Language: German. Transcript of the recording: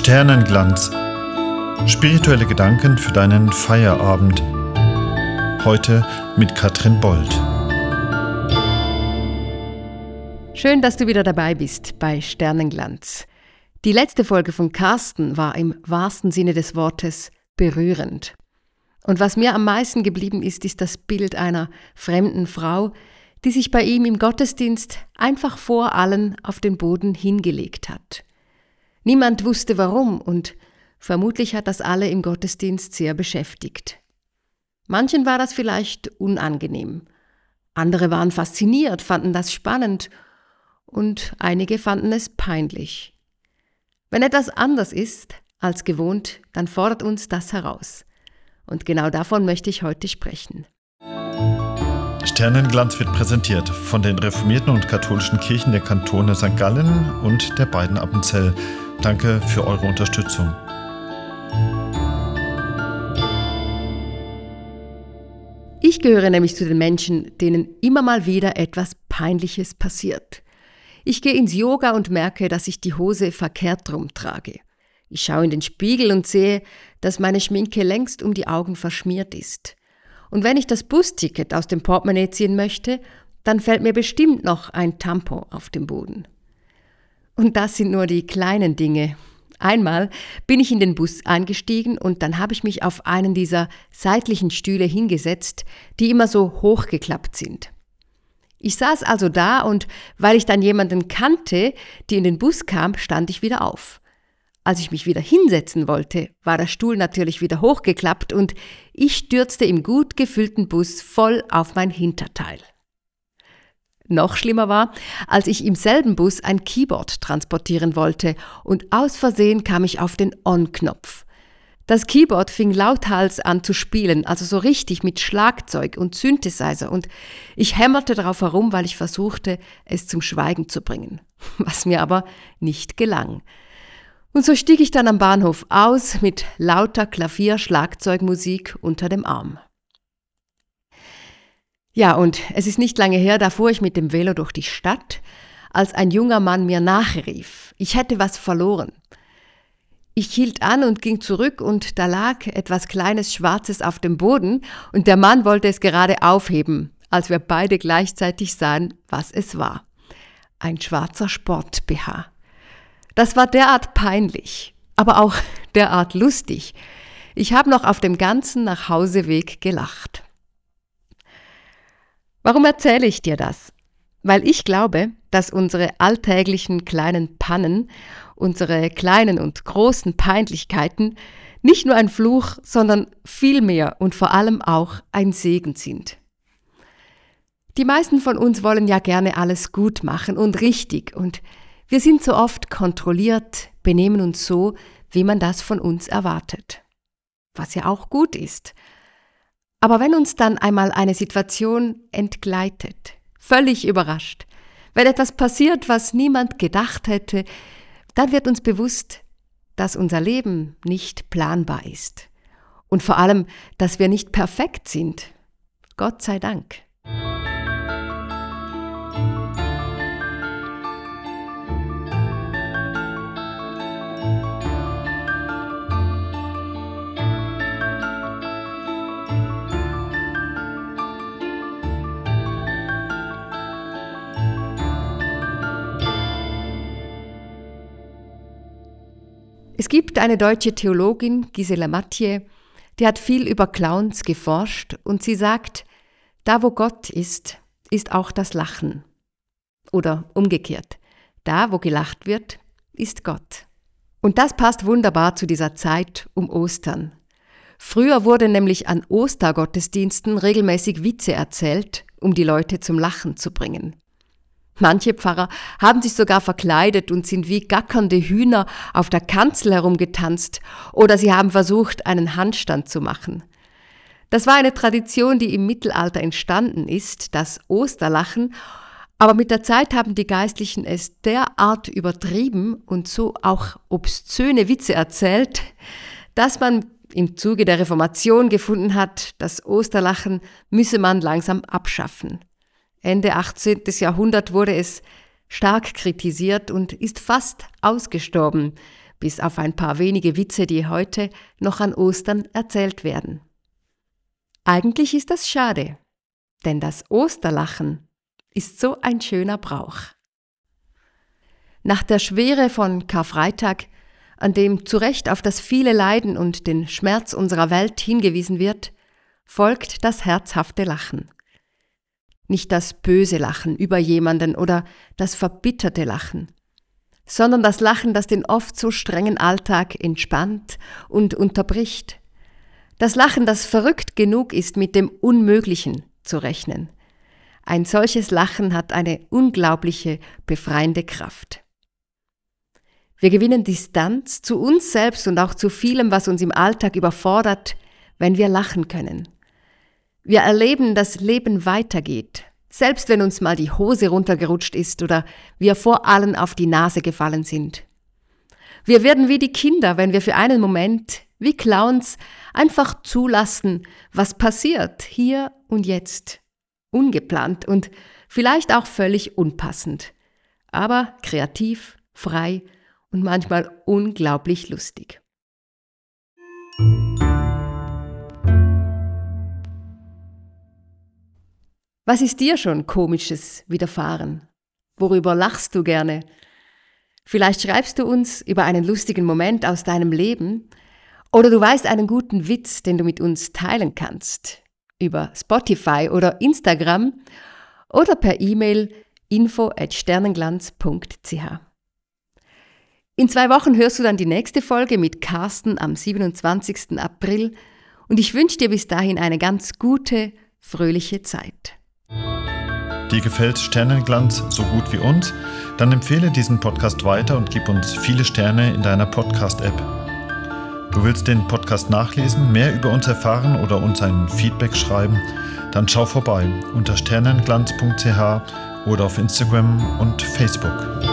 Sternenglanz. Spirituelle Gedanken für deinen Feierabend. Heute mit Katrin Bold. Schön, dass du wieder dabei bist bei Sternenglanz. Die letzte Folge von Carsten war im wahrsten Sinne des Wortes berührend. Und was mir am meisten geblieben ist, ist das Bild einer fremden Frau, die sich bei ihm im Gottesdienst einfach vor allen auf den Boden hingelegt hat. Niemand wusste warum und vermutlich hat das alle im Gottesdienst sehr beschäftigt. Manchen war das vielleicht unangenehm, andere waren fasziniert, fanden das spannend und einige fanden es peinlich. Wenn etwas anders ist als gewohnt, dann fordert uns das heraus. Und genau davon möchte ich heute sprechen. Sternenglanz wird präsentiert von den reformierten und katholischen Kirchen der Kantone St. Gallen und der beiden Appenzell. Danke für eure Unterstützung. Ich gehöre nämlich zu den Menschen, denen immer mal wieder etwas Peinliches passiert. Ich gehe ins Yoga und merke, dass ich die Hose verkehrt rum trage. Ich schaue in den Spiegel und sehe, dass meine Schminke längst um die Augen verschmiert ist. Und wenn ich das Busticket aus dem Portemonnaie ziehen möchte, dann fällt mir bestimmt noch ein Tampon auf den Boden. Und das sind nur die kleinen Dinge. Einmal bin ich in den Bus eingestiegen und dann habe ich mich auf einen dieser seitlichen Stühle hingesetzt, die immer so hochgeklappt sind. Ich saß also da und weil ich dann jemanden kannte, die in den Bus kam, stand ich wieder auf. Als ich mich wieder hinsetzen wollte, war der Stuhl natürlich wieder hochgeklappt und ich stürzte im gut gefüllten Bus voll auf mein Hinterteil. Noch schlimmer war, als ich im selben Bus ein Keyboard transportieren wollte und aus Versehen kam ich auf den On-Knopf. Das Keyboard fing lauthals an zu spielen, also so richtig mit Schlagzeug und Synthesizer und ich hämmerte darauf herum, weil ich versuchte, es zum Schweigen zu bringen, was mir aber nicht gelang. Und so stieg ich dann am Bahnhof aus mit lauter Klavier-Schlagzeugmusik unter dem Arm. Ja, und es ist nicht lange her, da fuhr ich mit dem Velo durch die Stadt, als ein junger Mann mir nachrief, ich hätte was verloren. Ich hielt an und ging zurück und da lag etwas Kleines Schwarzes auf dem Boden und der Mann wollte es gerade aufheben, als wir beide gleichzeitig sahen, was es war. Ein schwarzer Sport-BH. Das war derart peinlich, aber auch derart lustig. Ich habe noch auf dem ganzen Nachhauseweg gelacht. Warum erzähle ich dir das? Weil ich glaube, dass unsere alltäglichen kleinen Pannen, unsere kleinen und großen Peinlichkeiten nicht nur ein Fluch, sondern vielmehr und vor allem auch ein Segen sind. Die meisten von uns wollen ja gerne alles gut machen und richtig und wir sind so oft kontrolliert, benehmen uns so, wie man das von uns erwartet. Was ja auch gut ist. Aber wenn uns dann einmal eine Situation entgleitet, völlig überrascht, wenn etwas passiert, was niemand gedacht hätte, dann wird uns bewusst, dass unser Leben nicht planbar ist. Und vor allem, dass wir nicht perfekt sind. Gott sei Dank. Es gibt eine deutsche Theologin, Gisela Mathieu, die hat viel über Clowns geforscht und sie sagt, da wo Gott ist, ist auch das Lachen. Oder umgekehrt, da wo gelacht wird, ist Gott. Und das passt wunderbar zu dieser Zeit um Ostern. Früher wurde nämlich an Ostergottesdiensten regelmäßig Witze erzählt, um die Leute zum Lachen zu bringen. Manche Pfarrer haben sich sogar verkleidet und sind wie gackernde Hühner auf der Kanzel herumgetanzt oder sie haben versucht, einen Handstand zu machen. Das war eine Tradition, die im Mittelalter entstanden ist, das Osterlachen, aber mit der Zeit haben die Geistlichen es derart übertrieben und so auch obszöne Witze erzählt, dass man im Zuge der Reformation gefunden hat, das Osterlachen müsse man langsam abschaffen. Ende 18. Jahrhundert wurde es stark kritisiert und ist fast ausgestorben, bis auf ein paar wenige Witze, die heute noch an Ostern erzählt werden. Eigentlich ist das schade, denn das Osterlachen ist so ein schöner Brauch. Nach der Schwere von Karfreitag, an dem zu Recht auf das viele Leiden und den Schmerz unserer Welt hingewiesen wird, folgt das herzhafte Lachen. Nicht das böse Lachen über jemanden oder das verbitterte Lachen, sondern das Lachen, das den oft so strengen Alltag entspannt und unterbricht. Das Lachen, das verrückt genug ist, mit dem Unmöglichen zu rechnen. Ein solches Lachen hat eine unglaubliche, befreiende Kraft. Wir gewinnen Distanz zu uns selbst und auch zu vielem, was uns im Alltag überfordert, wenn wir lachen können. Wir erleben, dass Leben weitergeht, selbst wenn uns mal die Hose runtergerutscht ist oder wir vor allen auf die Nase gefallen sind. Wir werden wie die Kinder, wenn wir für einen Moment, wie Clowns, einfach zulassen, was passiert, hier und jetzt. Ungeplant und vielleicht auch völlig unpassend, aber kreativ, frei und manchmal unglaublich lustig. Was ist dir schon komisches widerfahren? Worüber lachst du gerne? Vielleicht schreibst du uns über einen lustigen Moment aus deinem Leben oder du weißt einen guten Witz, den du mit uns teilen kannst über Spotify oder Instagram oder per E-Mail info at sternenglanz.ch. In zwei Wochen hörst du dann die nächste Folge mit Carsten am 27. April und ich wünsche dir bis dahin eine ganz gute, fröhliche Zeit. Dir gefällt Sternenglanz so gut wie uns? Dann empfehle diesen Podcast weiter und gib uns viele Sterne in deiner Podcast-App. Du willst den Podcast nachlesen, mehr über uns erfahren oder uns ein Feedback schreiben? Dann schau vorbei unter sternenglanz.ch oder auf Instagram und Facebook.